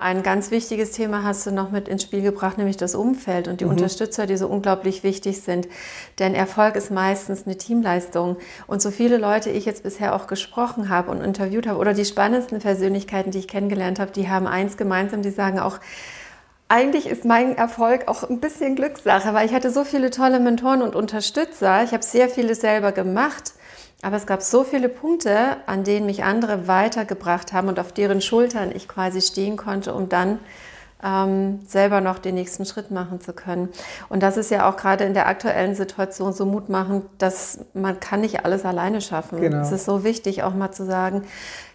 Ein ganz wichtiges Thema hast du noch mit ins Spiel gebracht, nämlich das Umfeld und die mhm. Unterstützer, die so unglaublich wichtig sind. Denn Erfolg ist meistens eine Teamleistung. Und so viele Leute ich jetzt bisher auch gesprochen habe und interviewt habe oder die spannendsten Persönlichkeiten, die ich kennengelernt habe, die haben eins gemeinsam, die sagen auch, eigentlich ist mein Erfolg auch ein bisschen Glückssache, weil ich hatte so viele tolle Mentoren und Unterstützer. Ich habe sehr vieles selber gemacht aber es gab so viele Punkte, an denen mich andere weitergebracht haben und auf deren Schultern ich quasi stehen konnte, um dann ähm, selber noch den nächsten Schritt machen zu können. Und das ist ja auch gerade in der aktuellen Situation so mutmachend, dass man kann nicht alles alleine schaffen. Genau. Es ist so wichtig, auch mal zu sagen,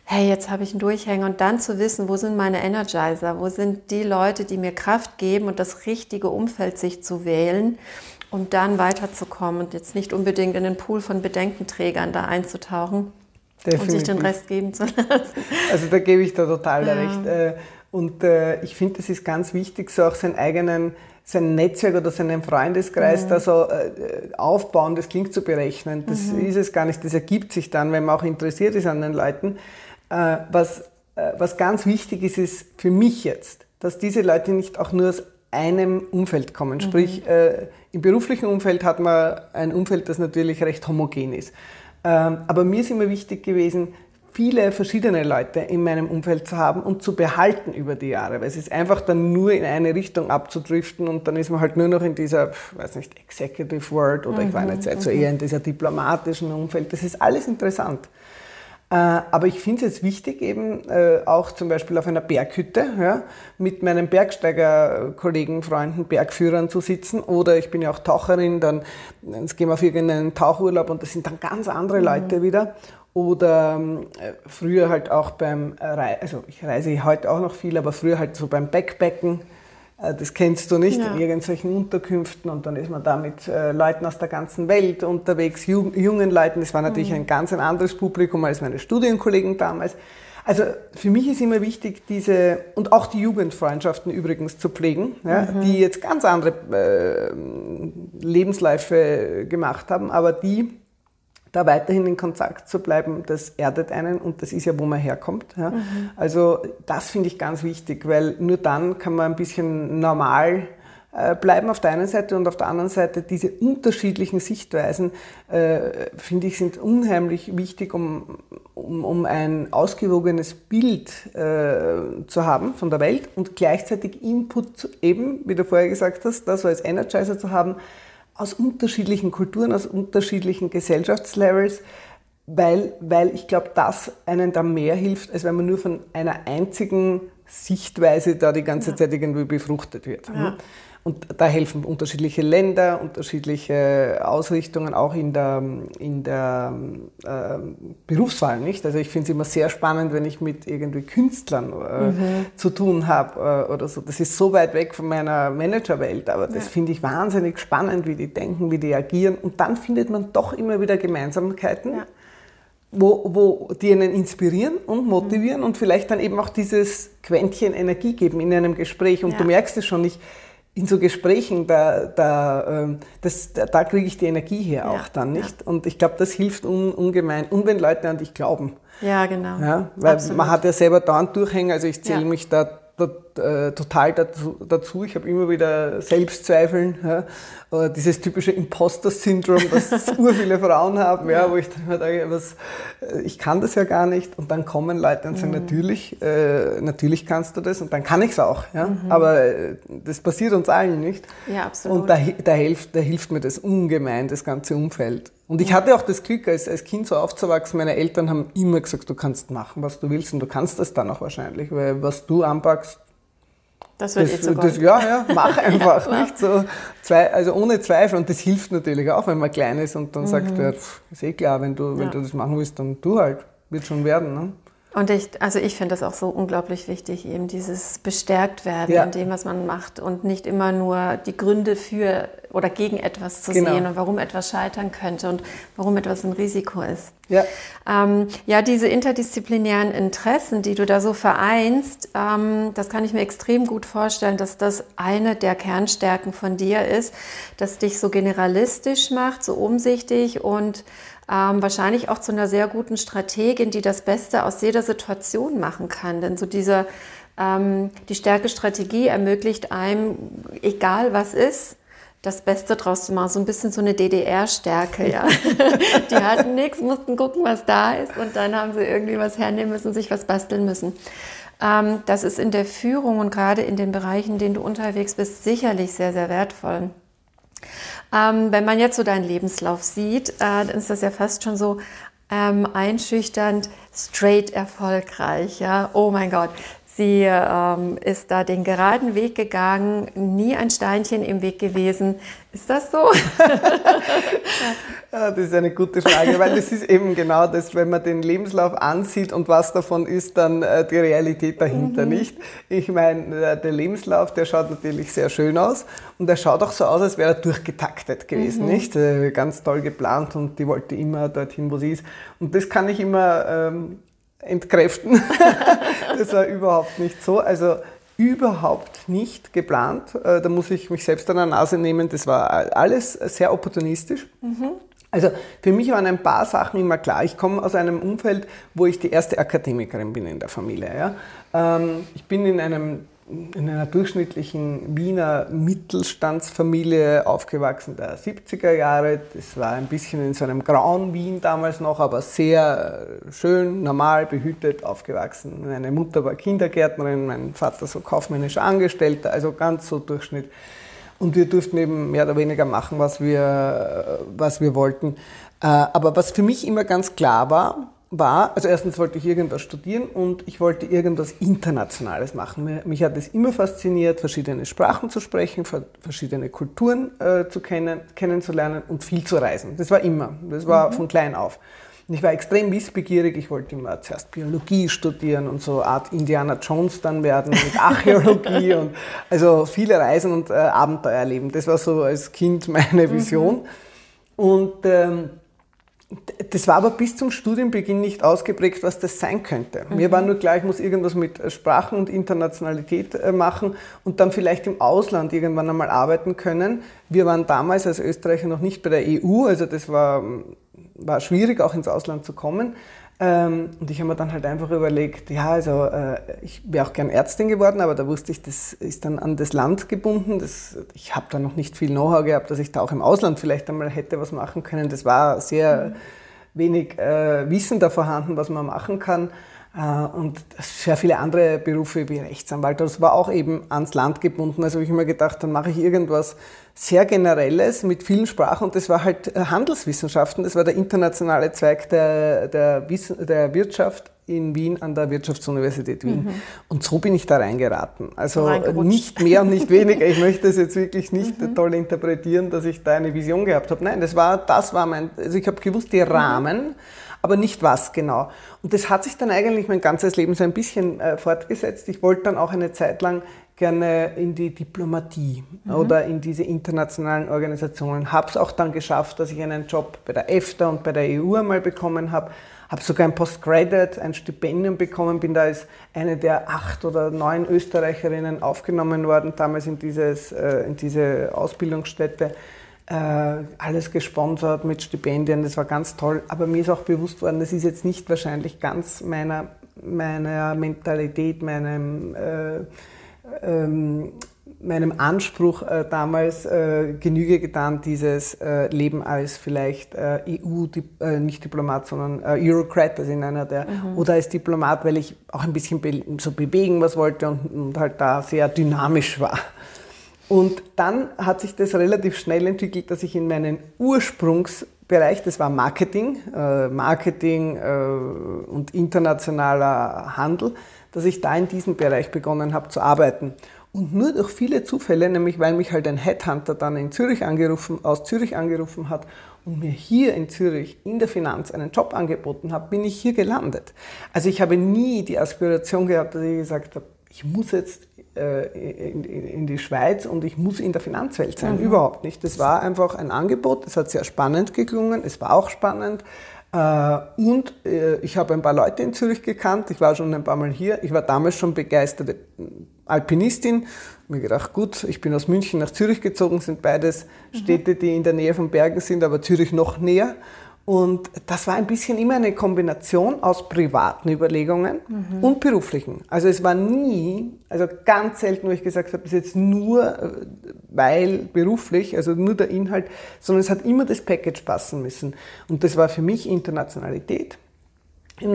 hey, jetzt habe ich einen Durchhänger und dann zu wissen, wo sind meine Energizer, wo sind die Leute, die mir Kraft geben und das richtige Umfeld sich zu wählen um dann weiterzukommen und jetzt nicht unbedingt in den Pool von Bedenkenträgern da einzutauchen Definitiv. und sich den Rest geben zu lassen. Also da gebe ich da total ja. recht. Äh, und äh, ich finde, es ist ganz wichtig, so auch seinen eigenen sein Netzwerk oder seinen Freundeskreis mhm. da so äh, aufbauen, das klingt zu berechnen. Das mhm. ist es gar nicht. Das ergibt sich dann, wenn man auch interessiert ist an den Leuten. was, was ganz wichtig ist, ist für mich jetzt, dass diese Leute nicht auch nur aus einem Umfeld kommen. Sprich, mhm. äh, im beruflichen Umfeld hat man ein Umfeld, das natürlich recht homogen ist. Ähm, aber mir ist immer wichtig gewesen, viele verschiedene Leute in meinem Umfeld zu haben und zu behalten über die Jahre, weil es ist einfach dann nur in eine Richtung abzudriften und dann ist man halt nur noch in dieser, weiß nicht, Executive World oder mhm, ich war eine Zeit so eher in dieser diplomatischen Umfeld. Das ist alles interessant. Äh, aber ich finde es jetzt wichtig, eben äh, auch zum Beispiel auf einer Berghütte ja, mit meinen Bergsteigerkollegen, Freunden, Bergführern zu sitzen. Oder ich bin ja auch Taucherin, dann jetzt gehen wir auf irgendeinen Tauchurlaub und das sind dann ganz andere mhm. Leute wieder. Oder äh, früher halt auch beim Reisen, also ich reise heute auch noch viel, aber früher halt so beim Backpacken das kennst du nicht, ja. in irgendwelchen Unterkünften und dann ist man da mit äh, Leuten aus der ganzen Welt unterwegs, jungen Leuten. Das war natürlich mhm. ein ganz ein anderes Publikum als meine Studienkollegen damals. Also für mich ist immer wichtig, diese und auch die Jugendfreundschaften übrigens zu pflegen, ja, mhm. die jetzt ganz andere äh, Lebensläufe gemacht haben, aber die da weiterhin in Kontakt zu bleiben, das erdet einen und das ist ja, wo man herkommt. Ja. Mhm. Also das finde ich ganz wichtig, weil nur dann kann man ein bisschen normal äh, bleiben auf der einen Seite und auf der anderen Seite diese unterschiedlichen Sichtweisen, äh, finde ich, sind unheimlich wichtig, um, um, um ein ausgewogenes Bild äh, zu haben von der Welt und gleichzeitig Input eben, wie du vorher gesagt hast, das als Energizer zu haben, aus unterschiedlichen Kulturen, aus unterschiedlichen Gesellschaftslevels, weil, weil ich glaube, das einen da mehr hilft, als wenn man nur von einer einzigen Sichtweise da die ganze ja. Zeit irgendwie befruchtet wird. Ja. Und da helfen unterschiedliche Länder, unterschiedliche Ausrichtungen, auch in der, in der äh, Berufswahl. Nicht? Also ich finde es immer sehr spannend, wenn ich mit irgendwie Künstlern äh, mhm. zu tun habe äh, oder so. Das ist so weit weg von meiner Managerwelt, aber das ja. finde ich wahnsinnig spannend, wie die denken, wie die agieren. Und dann findet man doch immer wieder Gemeinsamkeiten. Ja. Wo, wo die einen inspirieren und motivieren mhm. und vielleicht dann eben auch dieses Quäntchen Energie geben in einem Gespräch. Und ja. du merkst es schon, ich, in so Gesprächen, da, da, ähm, das, da, da kriege ich die Energie her auch ja, dann, nicht? Ja. Und ich glaube, das hilft un, ungemein. Und wenn Leute an dich glauben. Ja, genau. Ja, weil Absolut. man hat ja selber dauernd Durchhänge, also ich zähle mich da äh, total dazu. dazu. Ich habe immer wieder Selbstzweifeln, ja. dieses typische Imposter-Syndrom, das ur viele Frauen haben, ja, wo ich dann immer denke, was, äh, ich kann das ja gar nicht. Und dann kommen Leute und sagen, mhm. natürlich, äh, natürlich kannst du das und dann kann ich es auch. Ja. Mhm. Aber äh, das passiert uns allen nicht. Ja, absolut. Und da, da, hilft, da hilft mir das ungemein, das ganze Umfeld. Und ich hatte auch das Glück, als, als Kind so aufzuwachsen. Meine Eltern haben immer gesagt, du kannst machen, was du willst und du kannst das dann auch wahrscheinlich, weil was du anpackst, das wird das, eh zu das, Ja, ja, mach einfach, ja, nicht so. Zwei, also ohne Zweifel. Und das hilft natürlich auch, wenn man klein ist und dann mhm. sagt, ja, ist eh klar, wenn du, wenn ja. du das machen willst, dann tu halt. Wird schon werden. Ne? Und ich, also ich finde das auch so unglaublich wichtig, eben dieses bestärkt werden ja. in dem, was man macht und nicht immer nur die Gründe für oder gegen etwas zu genau. sehen und warum etwas scheitern könnte und warum etwas ein Risiko ist. Ja, ähm, ja diese interdisziplinären Interessen, die du da so vereinst, ähm, das kann ich mir extrem gut vorstellen, dass das eine der Kernstärken von dir ist, dass dich so generalistisch macht, so umsichtig und ähm, wahrscheinlich auch zu einer sehr guten Strategin, die das Beste aus jeder Situation machen kann. Denn so dieser Ähm, die Stärkestrategie ermöglicht einem, egal was ist, das Beste draus zu machen. So ein bisschen so eine DDR-Stärke, ja. die hatten nichts, mussten gucken, was da ist und dann haben sie irgendwie was hernehmen müssen, sich was basteln müssen. Ähm, das ist in der Führung und gerade in den Bereichen, in denen du unterwegs bist, sicherlich sehr, sehr wertvoll. Ähm, wenn man jetzt so deinen Lebenslauf sieht, äh, dann ist das ja fast schon so ähm, einschüchternd, straight erfolgreich. Ja? Oh mein Gott, Sie ähm, ist da den geraden Weg gegangen, nie ein Steinchen im Weg gewesen. Ist das so? ja, das ist eine gute Frage, weil das ist eben genau das, wenn man den Lebenslauf ansieht und was davon ist dann äh, die Realität dahinter, mhm. nicht? Ich meine, äh, der Lebenslauf, der schaut natürlich sehr schön aus und er schaut auch so aus, als wäre er durchgetaktet gewesen, mhm. nicht? Äh, ganz toll geplant und die wollte immer dorthin, wo sie ist. Und das kann ich immer ähm, entkräften. das war überhaupt nicht so. Also überhaupt nicht geplant. Äh, da muss ich mich selbst an der Nase nehmen. Das war alles sehr opportunistisch. Mhm. Also für mich waren ein paar Sachen immer klar. Ich komme aus einem Umfeld, wo ich die erste Akademikerin bin in der Familie. Ja. Ähm, ich bin in einem in einer durchschnittlichen Wiener Mittelstandsfamilie aufgewachsen der 70er Jahre. Das war ein bisschen in so einem grauen Wien damals noch, aber sehr äh, schön, normal, behütet aufgewachsen. Meine Mutter war Kindergärtnerin, mein Vater so kaufmännischer Angestellter, also ganz so Durchschnitt. Und wir durften eben mehr oder weniger machen, was wir, äh, was wir wollten. Äh, aber was für mich immer ganz klar war, war, also erstens wollte ich irgendwas studieren und ich wollte irgendwas Internationales machen. Mich hat es immer fasziniert, verschiedene Sprachen zu sprechen, verschiedene Kulturen äh, zu kennen, kennenzulernen und viel zu reisen. Das war immer, das war mhm. von klein auf. Und ich war extrem wissbegierig, ich wollte immer zuerst Biologie studieren und so Art Indiana Jones dann werden mit Archäologie und also viele Reisen und äh, Abenteuer erleben. Das war so als Kind meine Vision. Mhm. Und ähm, das war aber bis zum Studienbeginn nicht ausgeprägt, was das sein könnte. Mhm. Mir war nur klar, ich muss irgendwas mit Sprachen und Internationalität äh, machen und dann vielleicht im Ausland irgendwann einmal arbeiten können. Wir waren damals als Österreicher noch nicht bei der EU, also das war, war schwierig, auch ins Ausland zu kommen. Ähm, und ich habe mir dann halt einfach überlegt, ja, also äh, ich wäre auch gern Ärztin geworden, aber da wusste ich, das ist dann an das Land gebunden. Das, ich habe da noch nicht viel Know-how gehabt, dass ich da auch im Ausland vielleicht einmal hätte was machen können. Das war sehr mhm. wenig äh, Wissen da vorhanden, was man machen kann. Äh, und sehr viele andere Berufe wie Rechtsanwalt, das war auch eben ans Land gebunden. Also habe ich immer gedacht, dann mache ich irgendwas sehr Generelles mit vielen Sprachen. Und das war halt äh, Handelswissenschaften, das war der internationale Zweig der, der, der Wirtschaft in Wien an der Wirtschaftsuniversität Wien. Mhm. Und so bin ich da reingeraten. Also nicht mehr und nicht weniger. Ich möchte das jetzt wirklich nicht mhm. toll interpretieren, dass ich da eine Vision gehabt habe. Nein, das war, das war mein, also ich habe gewusst, die Rahmen, mhm aber nicht was genau. Und das hat sich dann eigentlich mein ganzes Leben so ein bisschen äh, fortgesetzt. Ich wollte dann auch eine Zeit lang gerne in die Diplomatie mhm. oder in diese internationalen Organisationen. Habe es auch dann geschafft, dass ich einen Job bei der EFTA und bei der EU einmal bekommen habe. Habe sogar ein Postgraduate, ein Stipendium bekommen, bin da als eine der acht oder neun Österreicherinnen aufgenommen worden, damals in, dieses, äh, in diese Ausbildungsstätte äh, alles gesponsert mit Stipendien, das war ganz toll. Aber mir ist auch bewusst worden, das ist jetzt nicht wahrscheinlich ganz meiner, meiner Mentalität, meinem, äh, ähm, meinem Anspruch äh, damals äh, Genüge getan, dieses äh, Leben als vielleicht äh, EU, nicht Diplomat, sondern Eurocrat, also in einer der, mhm. oder als Diplomat, weil ich auch ein bisschen be so bewegen was wollte und, und halt da sehr dynamisch war. Und dann hat sich das relativ schnell entwickelt, dass ich in meinen Ursprungsbereich, das war Marketing, äh, Marketing äh, und internationaler Handel, dass ich da in diesem Bereich begonnen habe zu arbeiten. Und nur durch viele Zufälle, nämlich weil mich halt ein Headhunter dann in Zürich angerufen, aus Zürich angerufen hat und mir hier in Zürich in der Finanz einen Job angeboten hat, bin ich hier gelandet. Also ich habe nie die Aspiration gehabt, dass ich gesagt habe, ich muss jetzt äh, in, in, die Schweiz und ich muss in der Finanzwelt sein. Mhm. Überhaupt nicht. Das war einfach ein Angebot, das hat sehr spannend geklungen, es war auch spannend. Äh, und äh, ich habe ein paar Leute in Zürich gekannt, ich war schon ein paar Mal hier, ich war damals schon begeisterte Alpinistin. Mir gedacht, gut, ich bin aus München nach Zürich gezogen, sind beides mhm. Städte, die in der Nähe von Bergen sind, aber Zürich noch näher. Und das war ein bisschen immer eine Kombination aus privaten Überlegungen mhm. und beruflichen. Also es war nie, also ganz selten, wo ich gesagt habe, das ist jetzt nur äh, weil beruflich, also nur der Inhalt, sondern es hat immer das Package passen müssen. Und das war für mich Internationalität im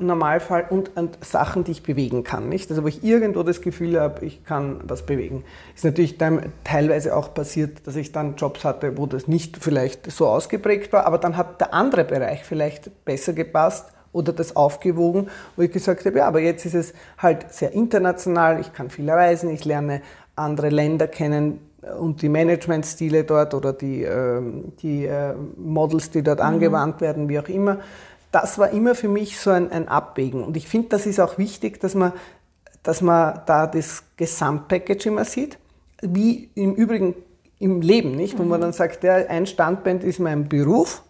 Normalfall und, Sachen, die ich bewegen kann, nicht? Also wo ich irgendwo das Gefühl habe, ich kann was bewegen. Ist natürlich dann teilweise auch passiert, dass ich dann Jobs hatte, wo das nicht vielleicht so ausgeprägt war, aber dann hat der andere Bereich vielleicht besser gepasst oder das aufgewogen, wo ich gesagt habe, ja, aber jetzt ist es halt sehr international, ich kann viel reisen, ich lerne andere Länder kennen, und die Managementstile dort oder die, ähm, die äh, Models, die dort mhm. angewandt werden, wie auch immer das war immer für mich so ein, ein Abwägen. Und ich finde, das ist auch wichtig, dass man, dass man da das Gesamtpackage immer sieht, wie im Übrigen im Leben, nicht? Wo man mhm. dann sagt, ja, ein Standbein ist mein Beruf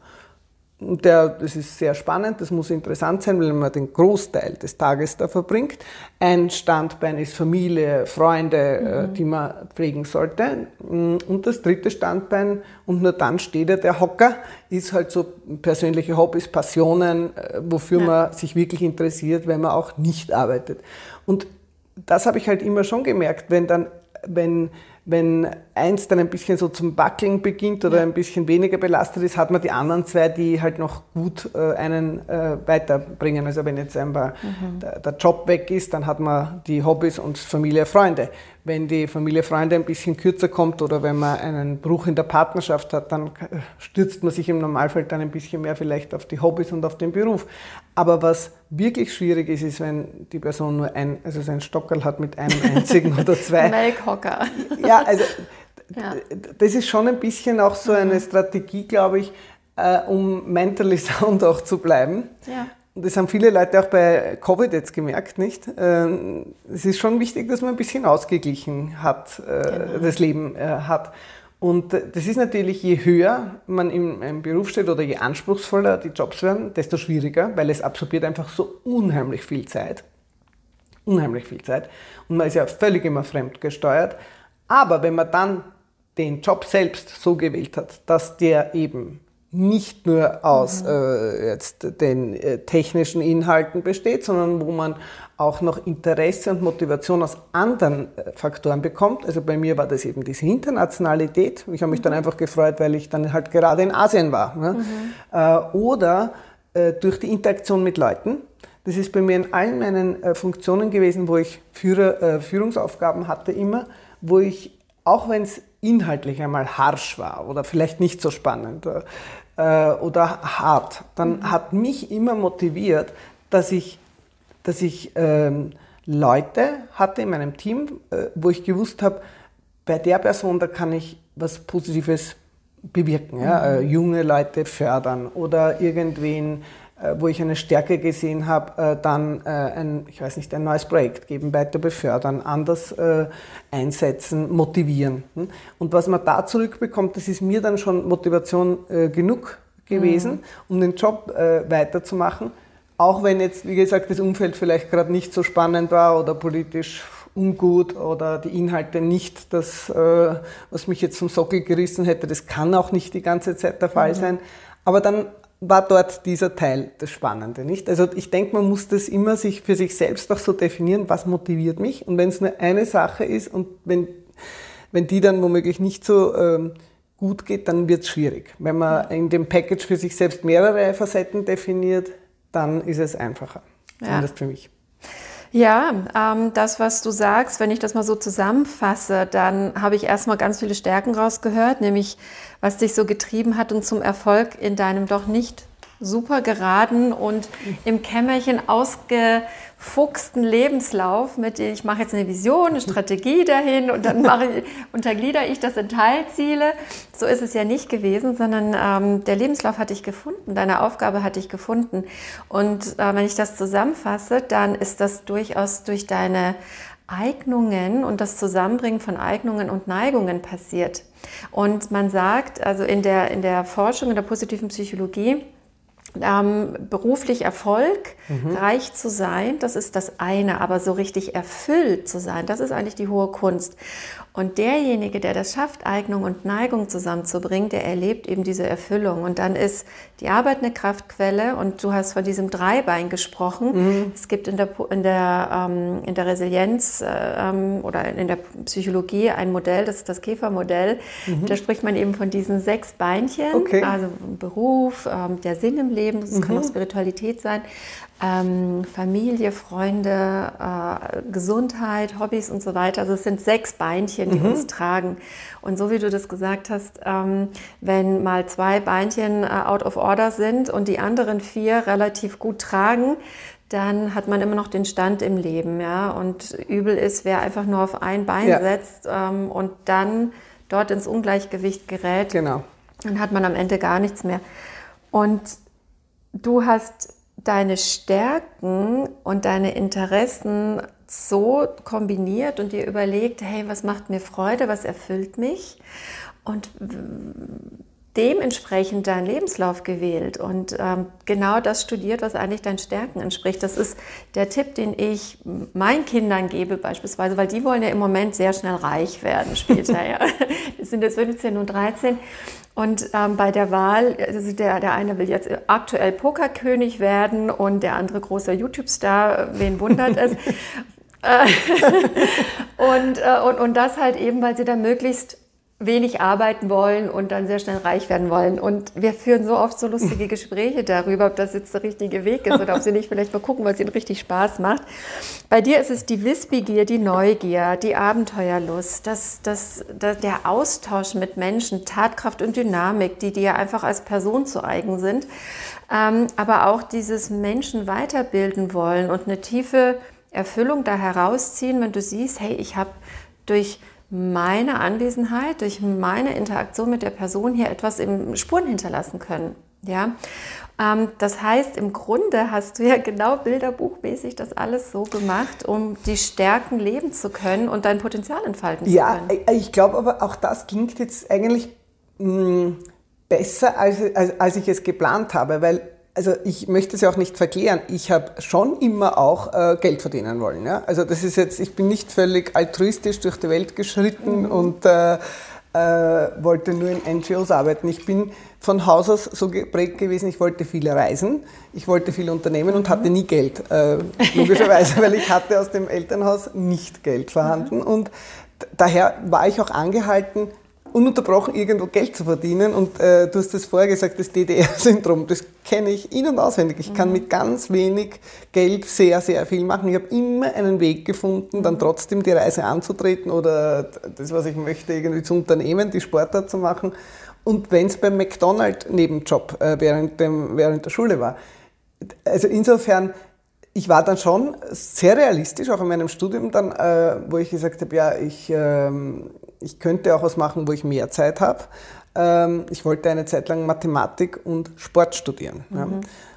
der, das ist sehr spannend, das muss interessant sein, weil man den Großteil des Tages da verbringt. Ein Standbein ist Familie, Freunde, äh, mhm. die man pflegen sollte. Und das dritte Standbein, und nur dann steht er, der Hocker, ist halt so persönliche Hobbys, Passionen, äh, wofür ja. man sich wirklich interessiert, wenn man auch nicht arbeitet. Und das habe ich halt immer schon gemerkt, wenn dann, wenn wenn eins dann ein bisschen so zum Wackeln beginnt oder ein bisschen weniger belastet ist, hat man die anderen zwei, die halt noch gut äh, einen äh, weiterbringen. Also wenn jetzt einmal mhm. der, der, Job weg ist, dann hat man die Hobbys und Familie, Freunde. Wenn die Familie, Freunde ein bisschen kürzer kommt oder wenn man einen Bruch in der Partnerschaft hat, dann stürzt man sich im Normalfall dann ein bisschen mehr vielleicht auf die Hobbys und auf den Beruf. Aber was wirklich schwierig ist, ist, wenn die Person nur ein, also so ein Stockerl hat mit einem einzigen oder zwei. Melkhocker. Ja, also ja. das ist schon ein bisschen auch so eine Strategie, glaube ich, äh, um mentally sound auch zu bleiben. Ja. Und das haben viele Leute auch bei Covid jetzt gemerkt, nicht? Ähm, es ist schon wichtig, dass man ein bisschen ausgeglichen hat, äh, genau. das Leben äh, hat. Und das ist natürlich, je höher man im, Beruf steht oder je anspruchsvoller die Jobs werden, desto schwieriger, weil es absorbiert einfach so unheimlich viel Zeit. Unheimlich viel Zeit. Und man ist ja völlig immer fremdgesteuert. Aber wenn man dann den Job selbst so gewählt hat, dass der eben nicht nur aus mhm. äh, jetzt den äh, technischen Inhalten besteht, sondern wo man auch noch Interesse und Motivation aus anderen äh, Faktoren bekommt. Also bei mir war das eben diese Internationalität. Ich habe mich mhm. dann einfach gefreut, weil ich dann halt gerade in Asien war. Ne? Mhm. Äh, oder äh, durch die Interaktion mit Leuten. Das ist bei mir in allen meinen äh, Funktionen gewesen, wo ich Führer, Führungsaufgaben hatte immer, wo ich, auch wenn es inhaltlich einmal harsch war oder vielleicht nicht so spannend, äh, oder hart, dann mhm. hat mich immer motiviert, dass ich, dass ich ähm, Leute hatte in meinem Team, äh, wo ich gewusst habe, bei der Person, da kann ich was Positives bewirken. Ja? Mhm. Äh, junge Leute fördern oder irgendwen wo ich eine Stärke gesehen habe, äh, dann äh, ein, ich weiß nicht, ein neues Projekt geben, weiter befördern, anders einsetzen, motivieren. Hm? Und was man da zurückbekommt, das ist mir dann schon Motivation genug gewesen, mhm. um den Job weiterzumachen. Auch wenn jetzt, wie gesagt, das Umfeld vielleicht gerade nicht so spannend war oder politisch ungut oder die Inhalte nicht das, was mich jetzt vom Sockel gerissen hätte. Das kann auch nicht die ganze Zeit der Fall mhm. sein. Aber dann war dort dieser Teil das Spannende, nicht? Also ich denke, man muss das immer sich für sich selbst auch so definieren, was motiviert mich. Und wenn es nur eine Sache ist und wenn, wenn die dann womöglich nicht so ähm, gut geht, dann wird es schwierig. Wenn man in dem Package für sich selbst mehrere Facetten definiert, dann ist es einfacher. Zumindest ja. für mich. Ja, ähm, das, was du sagst, wenn ich das mal so zusammenfasse, dann habe ich erstmal ganz viele Stärken rausgehört, nämlich was dich so getrieben hat und zum Erfolg in deinem doch nicht super geraden und im Kämmerchen ausgefuchsten Lebenslauf mit, ich mache jetzt eine Vision, eine Strategie dahin und dann mache ich, unterglieder ich das in Teilziele. So ist es ja nicht gewesen, sondern ähm, der Lebenslauf hatte ich gefunden, deine Aufgabe hatte ich gefunden. Und äh, wenn ich das zusammenfasse, dann ist das durchaus durch deine Eignungen und das Zusammenbringen von Eignungen und Neigungen passiert. Und man sagt, also in der, in der Forschung, in der positiven Psychologie, ähm, beruflich Erfolg, mhm. reich zu sein, das ist das eine, aber so richtig erfüllt zu sein, das ist eigentlich die hohe Kunst. Und derjenige, der das schafft, Eignung und Neigung zusammenzubringen, der erlebt eben diese Erfüllung. Und dann ist die Arbeit eine Kraftquelle. Und du hast von diesem Dreibein gesprochen. Mhm. Es gibt in der, in der, ähm, in der Resilienz äh, ähm, oder in der Psychologie ein Modell, das ist das Käfermodell. Mhm. Da spricht man eben von diesen sechs Beinchen. Okay. Also Beruf, ähm, der Sinn im Leben, das mhm. kann auch Spiritualität sein ähm, Familie, Freunde, äh, Gesundheit, Hobbys und so weiter. Also es sind sechs Beinchen, die mhm. uns tragen. Und so wie du das gesagt hast, ähm, wenn mal zwei Beinchen äh, out of order sind und die anderen vier relativ gut tragen, dann hat man immer noch den Stand im Leben. Ja? Und übel ist, wer einfach nur auf ein Bein ja. setzt ähm, und dann dort ins Ungleichgewicht gerät. Genau. Dann hat man am Ende gar nichts mehr. Und du hast deine Stärken und deine Interessen so kombiniert und dir überlegt, hey, was macht mir Freude, was erfüllt mich? Und dementsprechend deinen Lebenslauf gewählt und ähm, genau das studiert, was eigentlich deinen Stärken entspricht. Das ist der Tipp, den ich meinen Kindern gebe beispielsweise, weil die wollen ja im Moment sehr schnell reich werden später. ja. Die sind jetzt 15 und 13 und ähm, bei der Wahl, also der, der eine will jetzt aktuell Pokerkönig werden und der andere großer YouTube-Star, wen wundert es? Äh, und, äh, und, und das halt eben, weil sie da möglichst wenig arbeiten wollen und dann sehr schnell reich werden wollen. Und wir führen so oft so lustige Gespräche darüber, ob das jetzt der richtige Weg ist oder ob sie nicht vielleicht mal gucken, was ihnen richtig Spaß macht. Bei dir ist es die Wissbegier, die Neugier, die Abenteuerlust, das, das, das, der Austausch mit Menschen, Tatkraft und Dynamik, die dir einfach als Person zu eigen sind. Ähm, aber auch dieses Menschen weiterbilden wollen und eine tiefe Erfüllung da herausziehen, wenn du siehst, hey, ich habe durch meine Anwesenheit, durch meine Interaktion mit der Person hier etwas im Spuren hinterlassen können. Ja, ähm, das heißt, im Grunde hast du ja genau bilderbuchmäßig das alles so gemacht, um die Stärken leben zu können und dein Potenzial entfalten ja, zu können. Ja, ich glaube aber auch das klingt jetzt eigentlich mh, mm, besser, als, als, als ich es geplant habe, weil also ich möchte es ja auch nicht verklären, ich habe schon immer auch äh, Geld verdienen wollen. Ja? Also das ist jetzt, ich bin nicht völlig altruistisch durch die Welt geschritten mhm. und äh, äh, wollte nur in NGOs arbeiten. Ich bin von Haus aus so geprägt gewesen, ich wollte viele reisen, ich wollte viel unternehmen und hatte nie Geld, äh, logischerweise, weil ich hatte aus dem Elternhaus nicht Geld vorhanden mhm. und daher war ich auch angehalten, ununterbrochen irgendwo Geld zu verdienen. Und äh, du hast das vorher gesagt, das DDR-Syndrom, das kenne ich in- und auswendig. Ich kann mhm. mit ganz wenig Geld sehr, sehr viel machen. Ich habe immer einen Weg gefunden, dann mhm. trotzdem die Reise anzutreten oder das, was ich möchte, irgendwie zu unternehmen, die Sportart zu machen. Und wenn es beim McDonald's Nebenjob äh, während, dem, während der Schule war. Also insofern, ich war dann schon sehr realistisch, auch in meinem Studium dann, äh, wo ich gesagt habe, ja, ich, ähm, ich könnte auch was machen, wo ich mehr Zeit habe. Ähm, ich wollte eine Zeit lang Mathematik und Sport studieren. Mhm. Ja.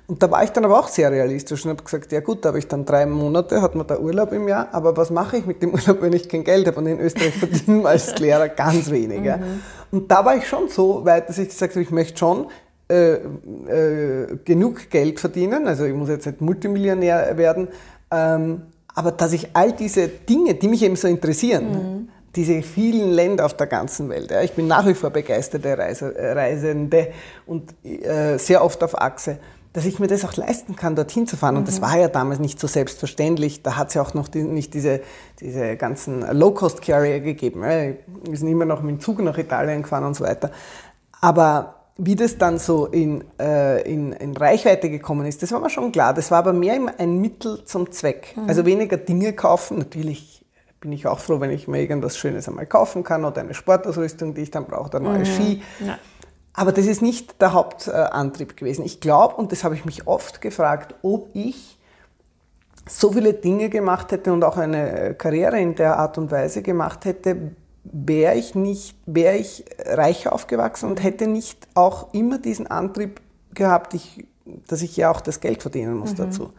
Und da war ich dann aber auch sehr realistisch und habe gesagt, ja gut, da habe ich dann drei Monate, hat man da Urlaub im Jahr, aber was mache ich mit dem Urlaub, wenn ich kein Geld habe? Und in Österreich verdienen wir als Lehrer ganz wenig. Mhm. Und da war ich schon so weit, dass ich gesagt habe, ich möchte schon äh, äh, genug Geld verdienen, also ich muss jetzt nicht Multimillionär werden, ähm, aber dass ich all diese Dinge, die mich eben so interessieren, mhm diese vielen Länder auf der ganzen Welt. Ja. Ich bin nach wie vor begeisterte Reise, äh, Reisende und äh, sehr oft auf Achse, dass ich mir das auch leisten kann, dorthin zu fahren. Mhm. Und das mhm. war ja damals nicht so selbstverständlich. Da hat es ja auch noch die, nicht diese, diese ganzen Low-Cost-Carrier gegeben. Wir sind immer noch mit dem Zug nach Italien gefahren und so weiter. Aber wie das dann so in, äh, in, in, Reichweite gekommen ist, das war mir schon klar. Das war aber mehr ein Mittel zum Zweck. Mhm. Also weniger Dinge kaufen, natürlich bin ich auch froh, wenn ich mir irgendwas Schönes einmal kaufen kann oder eine Sportausrüstung, die ich dann brauche, oder neue mhm. Ski. Ja. Aber das ist nicht der Hauptantrieb gewesen. Ich glaube, und das habe ich mich oft gefragt, ob ich so viele Dinge gemacht hätte und auch eine Karriere in der Art und Weise gemacht hätte, wäre ich nicht, wäre ich reich aufgewachsen und hätte nicht auch immer diesen Antrieb gehabt, ich, dass ich ja auch das Geld verdienen muss mhm. dazu.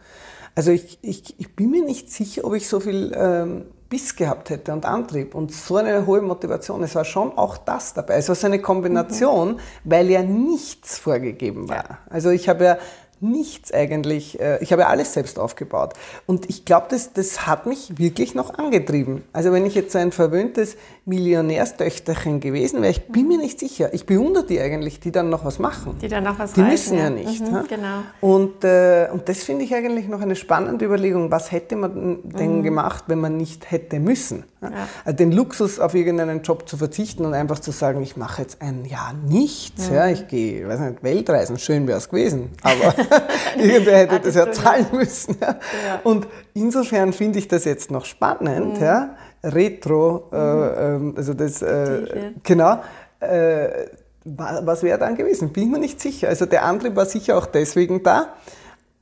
Also ich, ich, ich bin mir nicht sicher, ob ich so viel ähm, Biss gehabt hätte und Antrieb und so eine hohe Motivation. Es war schon auch das dabei. Es war so eine Kombination, mhm. weil ja nichts vorgegeben war. Also ich habe ja nichts eigentlich, äh, ich habe alles selbst aufgebaut. Und ich glaube, das, das hat mich wirklich noch angetrieben. Also wenn ich jetzt so ein verwöhntes Millionärstöchterchen gewesen wäre, ich bin mir nicht sicher. Ich bewundere die eigentlich, die dann noch was machen. Die dann noch was Die müssen ja, ja nicht. Mhm, genau. Und, äh, und das finde ich eigentlich noch eine spannende Überlegung. Was hätte man denn mhm. gemacht, wenn man nicht hätte müssen? Ja. Also den Luxus auf irgendeinen Job zu verzichten und einfach zu sagen, ich mache jetzt ein Jahr nichts. Mhm. Ja, ich gehe, weiß nicht, Weltreisen, schön wäre es gewesen. Aber irgendwer hätte das ja zahlen müssen. Ja. Ja. Und insofern finde ich das jetzt noch spannend. Mhm. Ja. Retro, äh, mhm. äh, also das, äh, genau. Äh, was wäre dann gewesen? Bin ich mir nicht sicher. Also der Antrieb war sicher auch deswegen da.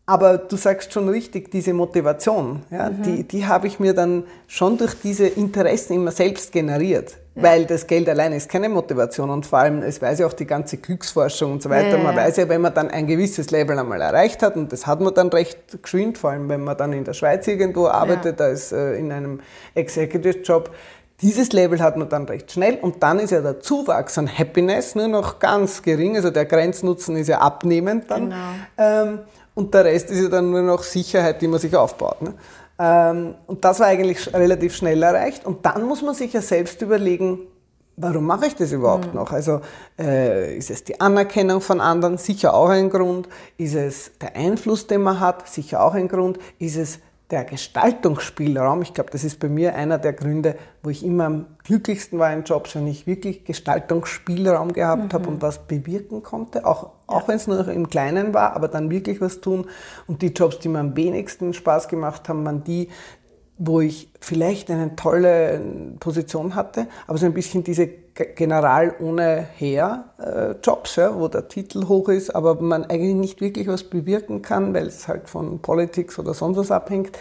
Aber du sagst schon richtig, diese Motivation, ja, mhm. die, die habe ich mir dann schon durch diese Interessen immer selbst generiert. Ja. Weil das Geld alleine ist keine Motivation und vor allem, es weiß ja auch die ganze Glücksforschung und so weiter. Ja, man weiß ja, wenn man dann ein gewisses Level einmal erreicht hat und das hat man dann recht geschwind, vor allem wenn man dann in der Schweiz irgendwo arbeitet, als äh, in einem Executive-Job, dieses Level hat man dann recht schnell und dann ist ja der Zuwachs an Happiness nur noch ganz gering, also der Grenznutzen ist ja abnehmend dann. Genau. Ähm, und der Rest ist ja dann nur noch Sicherheit, die man sich aufbaut. Ne? Ähm, und das war eigentlich relativ schnell erreicht. Und dann muss man sich ja selbst überlegen, warum mache ich das überhaupt mhm. noch? Also äh, ist es die Anerkennung von anderen? Sicher auch ein Grund. Ist es der Einfluss, den man hat? Sicher auch ein Grund. Ist es der Gestaltungsspielraum, ich glaube, das ist bei mir einer der Gründe, wo ich immer am glücklichsten war in Jobs, wenn ich wirklich Gestaltungsspielraum gehabt mhm. habe und was bewirken konnte, auch, auch ja. wenn es nur im Kleinen war, aber dann wirklich was tun. Und die Jobs, die mir am wenigsten Spaß gemacht haben, waren die, wo ich vielleicht eine tolle Position hatte, aber so ein bisschen diese General ohne Heer äh, Jobs, ja, wo der Titel hoch ist, aber man eigentlich nicht wirklich was bewirken kann, weil es halt von Politics oder sonst was abhängt.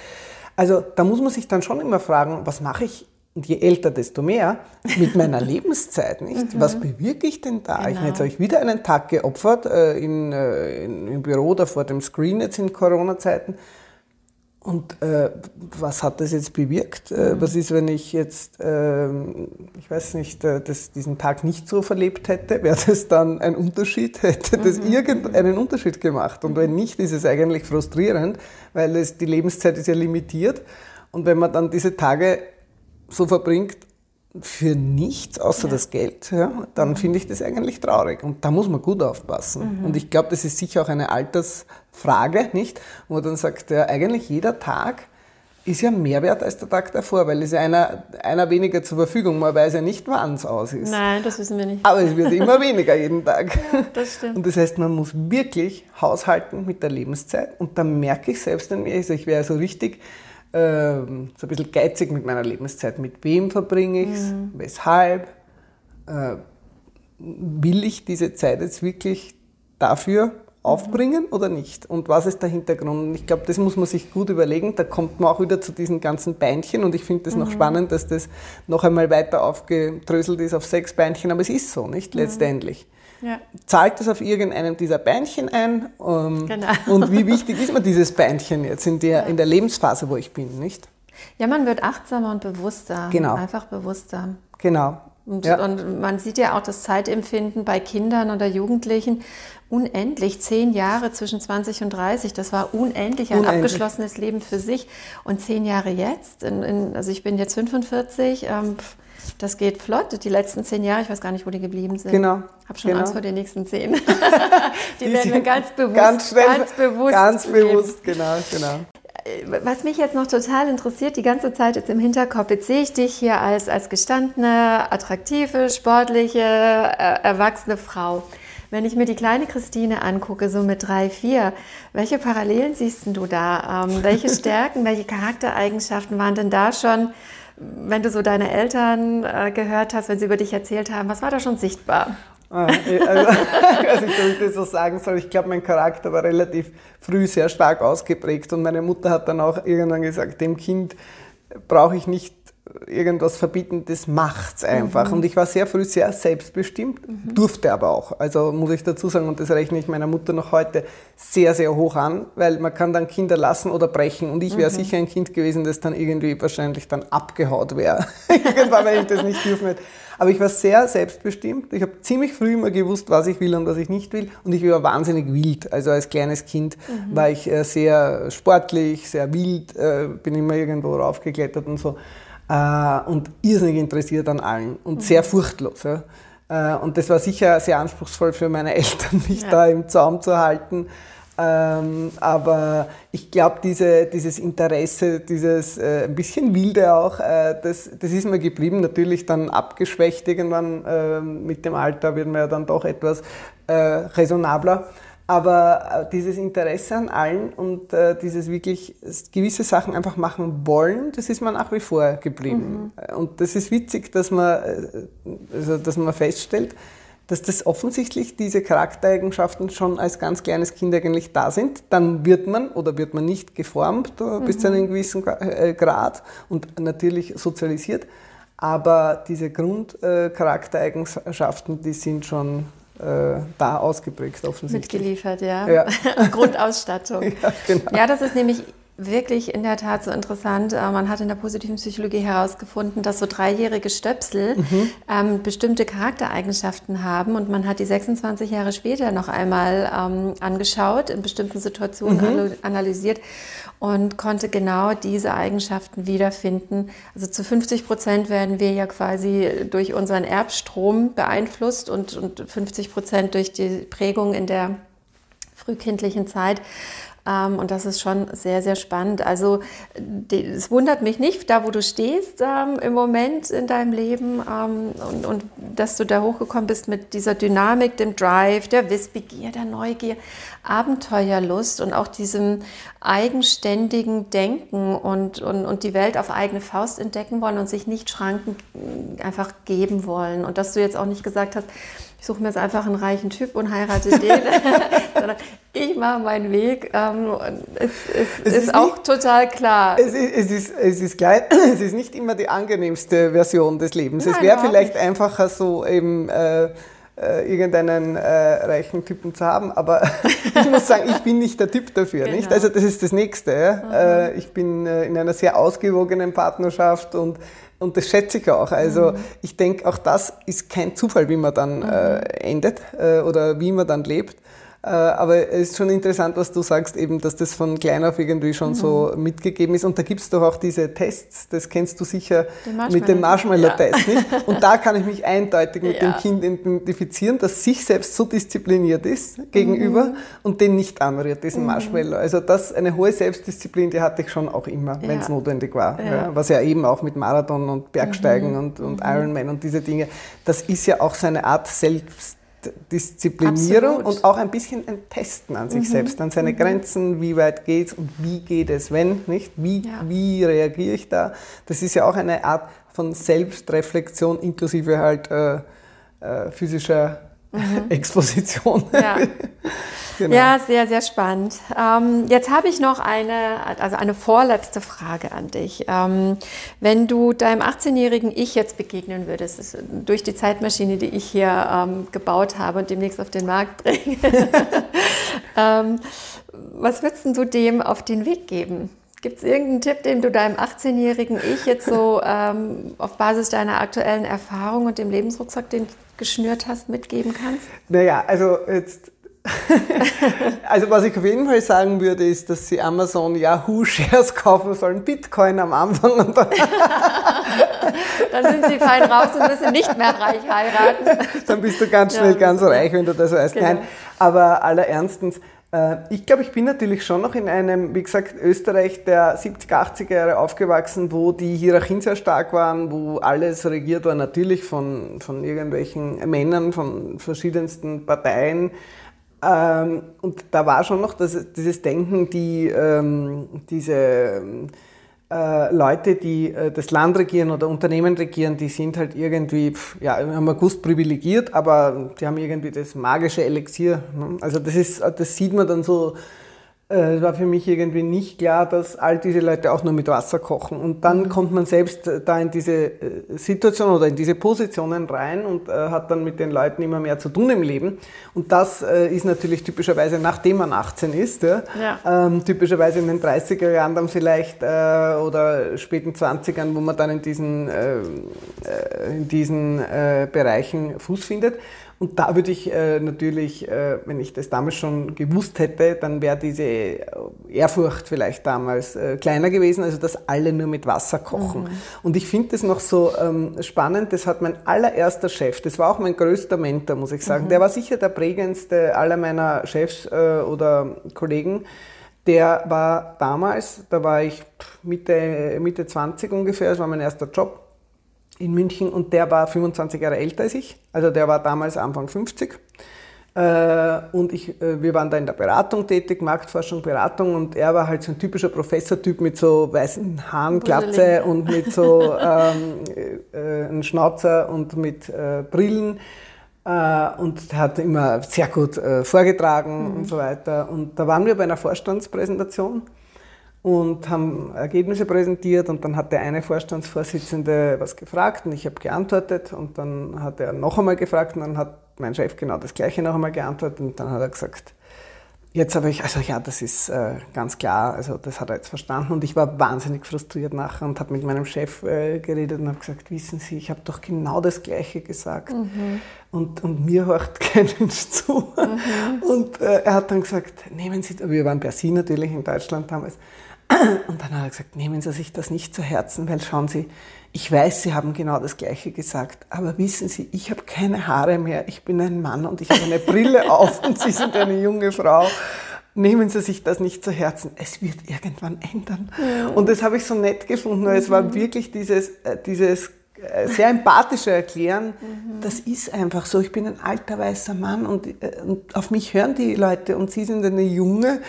Also da muss man sich dann schon immer fragen, was mache ich und je älter, desto mehr, mit meiner Lebenszeit, nicht? Mhm. Was bewirke ich denn da? Genau. Ich, jetzt habe ich wieder einen Tag geopfert äh, in, äh, in, im Büro oder vor dem Screen jetzt in Corona-Zeiten und äh, was hat das jetzt bewirkt? Äh, mhm. Was ist, wenn ich jetzt, äh, ich weiß nicht, äh, das, diesen Tag nicht so verlebt hätte? Wäre das dann ein Unterschied? Hätte das mhm. irgendeinen Unterschied gemacht? Und wenn nicht, ist es eigentlich frustrierend, weil es, die Lebenszeit ist ja limitiert. Und wenn man dann diese Tage so verbringt, für nichts außer ja. das Geld, ja, dann mhm. finde ich das eigentlich traurig. Und da muss man gut aufpassen. Mhm. Und ich glaube, das ist sicher auch eine Altersfrage, nicht? Wo man dann sagt, ja, eigentlich jeder Tag ist ja mehr wert als der Tag davor, weil es ja einer, einer weniger zur Verfügung. Man weiß ja nicht, wann es aus ist. Nein, das wissen wir nicht. Aber es wird immer weniger jeden Tag. Ja, das stimmt. Und das heißt, man muss wirklich haushalten mit der Lebenszeit. Und da merke ich selbst an mir, also ich wäre so richtig ähm, so ein bisschen geizig mit meiner Lebenszeit. Mit wem verbringe ich es? Mhm. Weshalb? Äh, will ich diese Zeit jetzt wirklich dafür aufbringen mhm. oder nicht? Und was ist der Hintergrund? Und ich glaube, das muss man sich gut überlegen. Da kommt man auch wieder zu diesen ganzen Beinchen und ich finde das mhm. noch spannend, dass das noch einmal weiter aufgedröselt ist auf sechs Beinchen, aber es ist so, nicht mhm. letztendlich. Ja. Zahlt das auf irgendeinem dieser Beinchen ein? Ähm, genau. Und wie wichtig ist mir dieses Beinchen jetzt in der, ja. in der Lebensphase, wo ich bin, nicht? Ja, man wird achtsamer und bewusster. Genau. Einfach bewusster. Genau. Und, ja. und, man sieht ja auch das Zeitempfinden bei Kindern oder Jugendlichen unendlich. Zehn Jahre zwischen 20 und 30, das war unendlich ein unendlich. abgeschlossenes Leben für sich. Und zehn Jahre jetzt, in, in, also ich bin jetzt 45, ähm, das geht flott. Die letzten zehn Jahre, ich weiß gar nicht, wo die geblieben sind. Genau. Ich habe schon genau. Angst vor den nächsten zehn. die, die werden mir ganz bewusst. Ganz, schnell, ganz bewusst. Ganz bewusst, genau, genau. Äh, was mich jetzt noch total interessiert, die ganze Zeit jetzt im Hinterkopf, jetzt sehe ich dich hier als, als gestandene, attraktive, sportliche, äh, erwachsene Frau. Wenn ich mir die kleine Christine angucke, so mit drei, vier, welche Parallelen siehst du da? Ähm, welche Stärken, welche Charaktereigenschaften waren denn da schon wenn du so deine Eltern äh, gehört hast, wenn sie über dich erzählt haben, was war da schon sichtbar? Ah, also, also ich ich das so sagen soll, ich glaube, mein Charakter war relativ früh sehr stark ausgeprägt und meine Mutter hat dann auch irgendwann gesagt, dem Kind brauche ich nicht irgendwas verbieten, das macht's einfach. Mhm. Und ich war sehr früh sehr selbstbestimmt, mhm. durfte aber auch. Also muss ich dazu sagen, und das rechne ich meiner Mutter noch heute sehr, sehr hoch an, weil man kann dann Kinder lassen oder brechen. Und ich wäre mhm. sicher ein Kind gewesen, das dann irgendwie wahrscheinlich dann abgehaut wäre. Irgendwann, wenn ich das nicht dürfen hätte. Aber ich war sehr selbstbestimmt. Ich habe ziemlich früh immer gewusst, was ich will und was ich nicht will. Und ich war wahnsinnig wild. Also als kleines Kind mhm. war ich äh, sehr sportlich, sehr wild, äh, bin immer irgendwo raufgeklettert und so. Äh, und irrsinnig interessiert an allen und mhm. sehr furchtlos. Und das war sicher sehr anspruchsvoll für meine Eltern, mich ja. da im Zaum zu halten. Ähm, aber ich glaube, diese, dieses Interesse, dieses äh, ein bisschen wilde auch, äh, das, das ist mir geblieben. Natürlich dann abgeschwächt irgendwann äh, mit dem Alter wird man ja dann doch etwas äh, raisonabler. Aber äh, dieses Interesse an allen und äh, dieses wirklich gewisse Sachen einfach machen wollen, das ist mir nach wie vor geblieben. Mhm. Und das ist witzig, dass man, also, dass man feststellt, dass das offensichtlich diese Charaktereigenschaften schon als ganz kleines Kind eigentlich da sind, dann wird man oder wird man nicht geformt mhm. bis zu einem mhm. gewissen äh, Grad und natürlich sozialisiert. Aber diese Grundcharaktereigenschaften, die sind schon äh, da ausgeprägt offensichtlich. Mitgeliefert, ja. ja. Grundausstattung. Ja, genau. ja, das ist nämlich wirklich in der Tat so interessant. Äh, man hat in der positiven Psychologie herausgefunden, dass so dreijährige Stöpsel mhm. ähm, bestimmte Charaktereigenschaften haben und man hat die 26 Jahre später noch einmal ähm, angeschaut, in bestimmten Situationen mhm. analysiert und konnte genau diese Eigenschaften wiederfinden. Also zu 50 Prozent werden wir ja quasi durch unseren Erbstrom beeinflusst und, und 50 Prozent durch die Prägung in der frühkindlichen Zeit. Ähm, und das ist schon sehr, sehr spannend. Also es wundert mich nicht, da wo du stehst ähm, im Moment in deinem Leben ähm, und, und, dass du da hochgekommen bist mit dieser Dynamik, dem Drive, der Wissbegier, der Neugier, Abenteuerlust und auch diesem eigenständigen Denken und, und, und die Welt auf eigene Faust entdecken wollen und sich nicht Schranken einfach geben wollen. Und dass du jetzt auch nicht gesagt hast, ich suche mir jetzt einfach einen reichen Typ und heirate den, sondern ich mache meinen Weg. Ähm, es, es, es, ist, ist auch nicht, total klar. Es ist, es, ist, es, ist gleich, es ist nicht immer die angenehmste Version des Lebens. Nein, es wäre vielleicht einfacher so eben... Äh, äh, irgendeinen äh, reichen Typen zu haben, aber ich muss sagen, ich bin nicht der Typ dafür. Genau. Nicht? Also das ist das Nächste. Ja? Mhm. Ich bin äh, in einer sehr ausgewogenen Partnerschaft und und das schätze ich auch. Also mhm. ich denke, auch das ist kein Zufall, wie man dann mhm. äh, endet äh, oder wie man dann lebt. Äh, aber es ist schon interessant, was du sagst, eben, dass das von klein auf irgendwie schon mhm. so mitgegeben ist. Und da gibt es doch auch diese Tests, das kennst du sicher mit dem Marshmallow-Test. Ja. Und da kann ich mich eindeutig mit ja. dem Kind identifizieren, das sich selbst so diszipliniert ist gegenüber mhm. und den nicht anrührt, diesen mhm. Marshmallow. Also das, eine hohe Selbstdisziplin, die hatte ich schon auch immer, ja. wenn es notwendig war. Was ja eben auch mit Marathon und Bergsteigen mhm. und, und mhm. Ironman und diese Dinge, das ist ja auch so eine Art Selbst Disziplinierung Absolut. und auch ein bisschen ein Testen an sich mhm. selbst, an seine mhm. Grenzen, wie weit geht es und wie geht es, wenn, nicht? Wie, ja. wie reagiere ich da? Das ist ja auch eine Art von Selbstreflexion inklusive halt äh, äh, physischer mhm. Exposition. Ja. Genau. Ja, sehr, sehr spannend. Ähm, jetzt habe ich noch eine, also eine vorletzte Frage an dich. Ähm, wenn du deinem 18-jährigen Ich jetzt begegnen würdest, durch die Zeitmaschine, die ich hier ähm, gebaut habe und demnächst auf den Markt bringe, ähm, was würdest du dem auf den Weg geben? Gibt es irgendeinen Tipp, den du deinem 18-jährigen Ich jetzt so ähm, auf Basis deiner aktuellen Erfahrung und dem Lebensrucksack, den geschnürt hast, mitgeben kannst? Naja, also jetzt also was ich auf jeden Fall sagen würde, ist, dass sie Amazon Yahoo Shares kaufen sollen, Bitcoin am Anfang. Und dann, dann sind sie fein raus und müssen nicht mehr reich heiraten. Dann bist du ganz schnell ja, ganz reich, wenn du das weißt. Genau. Nein, aber aller Ernstens, ich glaube, ich bin natürlich schon noch in einem, wie gesagt, Österreich der 70er, 80er Jahre aufgewachsen, wo die Hierarchien sehr stark waren, wo alles regiert war, natürlich von, von irgendwelchen Männern, von verschiedensten Parteien. Ähm, und da war schon noch das, dieses Denken, die, ähm, diese äh, Leute, die äh, das Land regieren oder Unternehmen regieren, die sind halt irgendwie, ja, haben August privilegiert, aber die haben irgendwie das magische Elixier. Ne? Also das ist, das sieht man dann so es war für mich irgendwie nicht klar, dass all diese Leute auch nur mit Wasser kochen. Und dann mhm. kommt man selbst äh, da in diese äh, Situation oder in diese Positionen rein und hat dann mit den Leuten immer mehr zu tun im Leben. Und das ist natürlich typischerweise, nachdem man 18 ist, ja, ja. Ähm, typischerweise in den 30er Jahren dann vielleicht äh, oder späten 20ern, wo man dann in diesen, äh, in diesen äh, Bereichen Fuß findet. Und da würde ich äh, natürlich, äh, wenn ich das damals schon gewusst hätte, dann wäre diese Ehrfurcht vielleicht damals äh, kleiner gewesen, also dass alle nur mit Wasser kochen. Mhm. Und ich finde das noch so ähm, spannend, das hat mein allererster Chef, das war auch mein größter Mentor, muss ich sagen. Mhm. Der war sicher der prägendste aller meiner Chefs äh, oder Kollegen. Der war damals, da war ich Mitte, Mitte 20 ungefähr, das war mein erster Job in München und der war 25 Jahre älter als ich. Also der war damals Anfang 50. Äh, und ich, äh, wir waren da in der Beratung tätig, Marktforschung, Beratung und er war halt so ein typischer Professortyp mit so weißen Haaren, Glatze und mit so ähm, äh, einem Schnauzer und mit äh, Brillen äh, und hat immer sehr gut äh, vorgetragen mhm. und so weiter. Und da waren wir bei einer Vorstandspräsentation und haben Ergebnisse präsentiert und dann hat der eine Vorstandsvorsitzende was gefragt und ich habe geantwortet und dann hat er noch einmal gefragt und dann hat mein Chef genau das gleiche noch einmal geantwortet und dann hat er gesagt, jetzt habe ich, also ja, das ist äh, ganz klar, also das hat er jetzt verstanden und ich war wahnsinnig frustriert nachher und habe mit meinem Chef äh, geredet und habe gesagt, wissen Sie, ich habe doch genau das gleiche gesagt mhm. und, und mir hört kein Mensch zu. Mhm. Und äh, er hat dann gesagt, nehmen Sie, wir waren per Sie natürlich in Deutschland damals, und dann hat er gesagt, nehmen Sie sich das nicht zu Herzen, weil schauen Sie, ich weiß, Sie haben genau das Gleiche gesagt, aber wissen Sie, ich habe keine Haare mehr, ich bin ein Mann und ich habe eine Brille auf und Sie sind eine junge Frau. Nehmen Sie sich das nicht zu Herzen, es wird irgendwann ändern. Ja. Und das habe ich so nett gefunden, weil mhm. es war mhm. wirklich dieses, äh, dieses äh, sehr empathische Erklären, mhm. das ist einfach so, ich bin ein alter weißer Mann und, äh, und auf mich hören die Leute und Sie sind eine junge,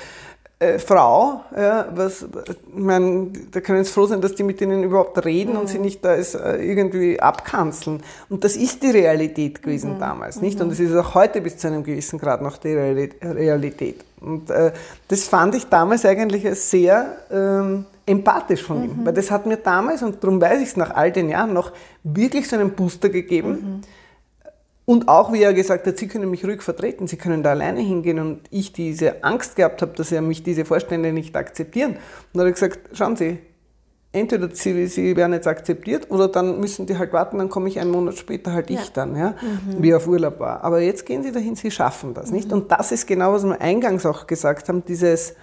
äh, Frau, ja, was, ich meine, da können Sie froh sein, dass die mit ihnen überhaupt reden mhm. und sie nicht da ist, äh, irgendwie abkanzeln. Und das ist die Realität gewesen mhm. damals, nicht? Und es ist auch heute bis zu einem gewissen Grad noch die Realität. Und äh, das fand ich damals eigentlich sehr ähm, empathisch von ihm, mhm. weil das hat mir damals, und darum weiß ich es nach all den Jahren noch, wirklich so einen Booster gegeben mhm. Und auch, wie er gesagt hat, Sie können mich ruhig vertreten, Sie können da alleine hingehen und ich diese Angst gehabt habe, dass er mich diese Vorstände nicht akzeptieren. Und dann hat er gesagt, schauen Sie, entweder Sie, Sie werden jetzt akzeptiert oder dann müssen die halt warten, dann komme ich einen Monat später halt ja. ich dann, ja, mhm. wie auf Urlaub war. Aber jetzt gehen Sie dahin, Sie schaffen das, mhm. nicht? Und das ist genau, was wir eingangs auch gesagt haben, dieses,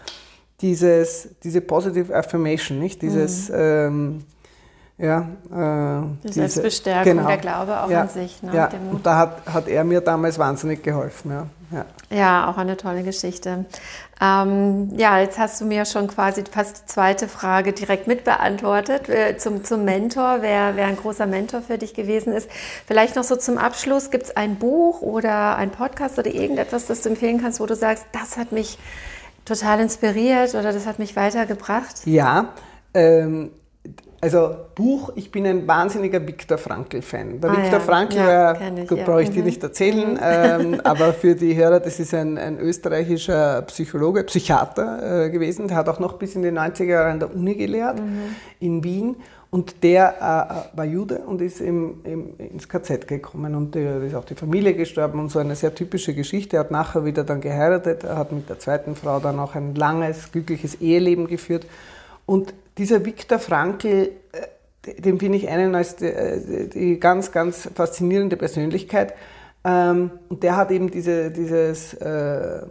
dieses, diese Positive Affirmation, nicht? Dieses... Mhm. Ähm, ja, äh, die diese, Selbstbestärkung, genau. der Glaube auch ja, an sich. Ne? Ja. Und da hat, hat er mir damals wahnsinnig geholfen. Ja, ja. ja auch eine tolle Geschichte. Ähm, ja, jetzt hast du mir schon quasi fast die zweite Frage direkt mitbeantwortet äh, zum, zum Mentor, wer, wer ein großer Mentor für dich gewesen ist. Vielleicht noch so zum Abschluss, gibt es ein Buch oder ein Podcast oder irgendetwas, das du empfehlen kannst, wo du sagst, das hat mich total inspiriert oder das hat mich weitergebracht? Ja, ähm, also Buch, ich bin ein wahnsinniger Viktor Frankl-Fan. Der ah, Viktor ja. Frankl, ja, ich, ja. brauche ich mhm. dir nicht erzählen, mhm. ähm, aber für die Hörer, das ist ein, ein österreichischer Psychologe, Psychiater äh, gewesen. Der hat auch noch bis in die 90er Jahre an der Uni gelehrt, mhm. in Wien. Und der äh, war Jude und ist im, im, ins KZ gekommen und da ist auch die Familie gestorben und so eine sehr typische Geschichte. Er hat nachher wieder dann geheiratet, er hat mit der zweiten Frau dann auch ein langes, glückliches Eheleben geführt. Und dieser Viktor Frankl, äh, den finde ich einen als die, äh, die, ganz, ganz faszinierende Persönlichkeit. Ähm, und der hat eben diese, dieses, äh,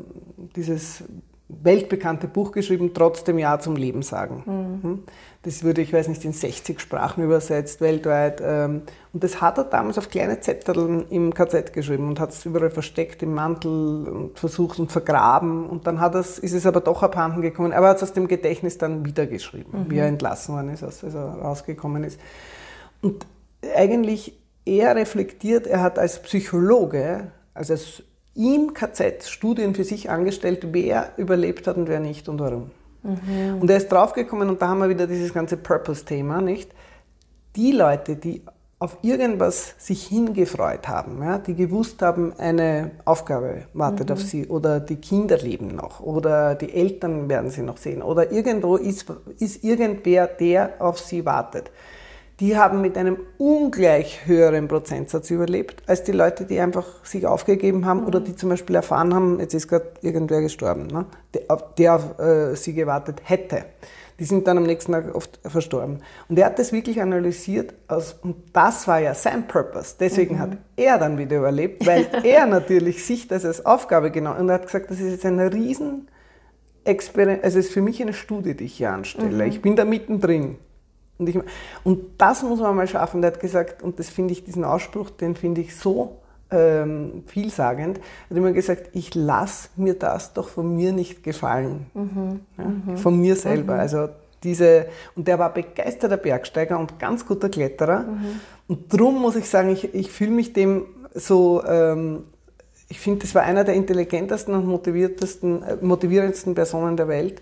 dieses weltbekannte Buch geschrieben, trotzdem Ja zum Leben sagen. Mhm. Das wurde, ich weiß nicht, in 60 Sprachen übersetzt, weltweit. Ähm, und das hat er damals auf kleine Zettel im KZ geschrieben und hat es überall versteckt im Mantel und versucht und vergraben. Und dann hat ist es aber doch abhanden gekommen. Aber er hat es aus dem Gedächtnis dann wieder geschrieben, mhm. wie er entlassen worden ist, als er rausgekommen ist. Und eigentlich er reflektiert, er hat als Psychologe, also als im KZ Studien für sich angestellt, wer überlebt hat und wer nicht und warum. Mhm. Und er ist draufgekommen, und da haben wir wieder dieses ganze Purpose-Thema, nicht? Die Leute, die auf irgendwas sich hingefreut haben, ja, die gewusst haben, eine Aufgabe wartet mhm. auf sie oder die Kinder leben noch oder die Eltern werden sie noch sehen oder irgendwo ist, ist irgendwer, der auf sie wartet. Die haben mit einem ungleich höheren Prozentsatz überlebt, als die Leute, die einfach sich aufgegeben haben mhm. oder die zum Beispiel erfahren haben, jetzt ist gerade irgendwer gestorben, ne, der, der auf äh, sie gewartet hätte die sind dann am nächsten Tag oft verstorben. Und er hat das wirklich analysiert aus, und das war ja sein Purpose. Deswegen mhm. hat er dann wieder überlebt, weil er natürlich sich das als Aufgabe genommen und er hat gesagt, das ist jetzt ein riesen Experiment, also es ist für mich eine Studie, die ich hier anstelle. Mhm. Ich bin da mittendrin. Und, ich, und das muss man mal schaffen. Der hat gesagt, und das finde ich, diesen Ausspruch, den finde ich so ähm, vielsagend, hat immer gesagt, ich lasse mir das doch von mir nicht gefallen. Mhm. Ja, mhm. Von mir selber. Mhm. Also diese, und der war begeisterter Bergsteiger und ganz guter Kletterer. Mhm. Und darum muss ich sagen, ich, ich fühle mich dem so, ähm, ich finde, das war einer der intelligentesten und motiviertesten, äh, motivierendsten Personen der Welt,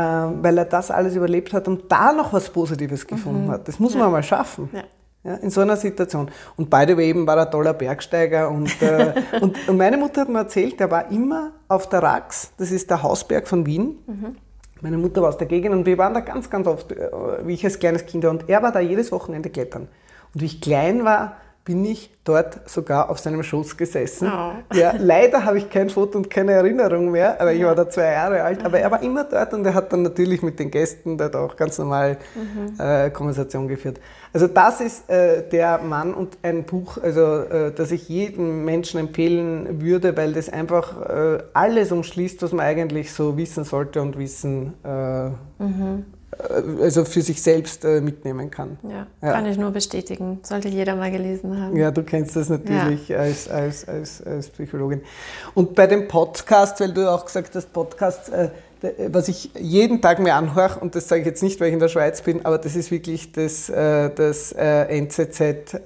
weil er das alles überlebt hat und da noch was Positives gefunden mhm. hat. Das muss ja. man mal schaffen. Ja. Ja, in so einer Situation. Und beide eben war ein toller Bergsteiger. Und, äh, und, und, meine Mutter hat mir erzählt, der war immer auf der Rax, das ist der Hausberg von Wien. Mhm. Meine Mutter war aus der Gegend und wir waren da ganz, ganz oft, äh, wie ich als kleines Kind war. Und er war da jedes Wochenende klettern. Und wie ich klein war, bin ich dort sogar auf seinem Schoß gesessen. Oh. Ja, leider habe ich kein Foto und keine Erinnerung mehr, aber ich war da zwei Jahre alt. Aber er war immer dort und er hat dann natürlich mit den Gästen dort auch ganz normal mhm. äh, Konversation geführt. Also das ist äh, der Mann und ein Buch, also äh, das ich jedem Menschen empfehlen würde, weil das einfach äh, alles umschließt, was man eigentlich so wissen sollte und wissen äh, mhm also für sich selbst äh, mitnehmen kann. Ja, ja, kann ich nur bestätigen. Sollte jeder mal gelesen haben. Ja, du kennst das natürlich ja. als, als, als, als Psychologin. Und bei dem Podcast, weil du auch gesagt hast, Podcast, äh, was ich jeden Tag mir anhöre, und das sage ich jetzt nicht, weil ich in der Schweiz bin, aber das ist wirklich das, das NZZ-Format,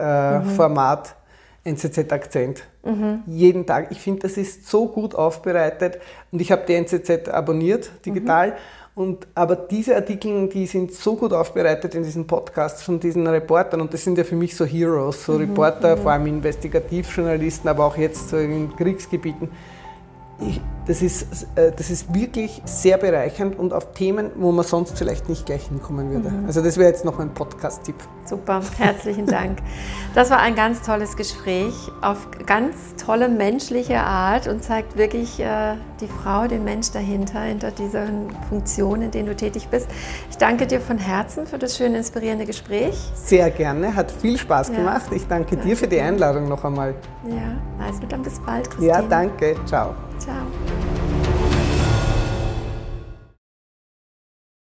mhm. NZZ-Akzent. Mhm. Jeden Tag. Ich finde, das ist so gut aufbereitet und ich habe die NZZ abonniert, digital. Mhm. Und, aber diese Artikel, die sind so gut aufbereitet in diesen Podcasts von diesen Reportern und das sind ja für mich so Heroes, so mhm, Reporter, mhm. vor allem Investigativjournalisten, aber auch jetzt so in Kriegsgebieten das, ist, äh, das ist wirklich sehr bereichernd und auf Themen, wo man sonst vielleicht nicht gleich hinkommen würde. Mhm. Also das wäre jetzt noch ein Podcast-Tipp. Super, herzlichen Dank. Das war ein ganz tolles Gespräch auf ganz tolle menschliche Art und zeigt wirklich äh, die Frau, den Mensch dahinter, hinter diesen Funktionen, in denen du tätig bist. Ich danke dir von Herzen für das schöne, inspirierende Gespräch. Sehr gerne, hat viel Spaß gemacht. Ich danke, danke dir für die Einladung noch einmal. Ja, also dann bis bald, Christine. Ja, danke. Ciao. 家。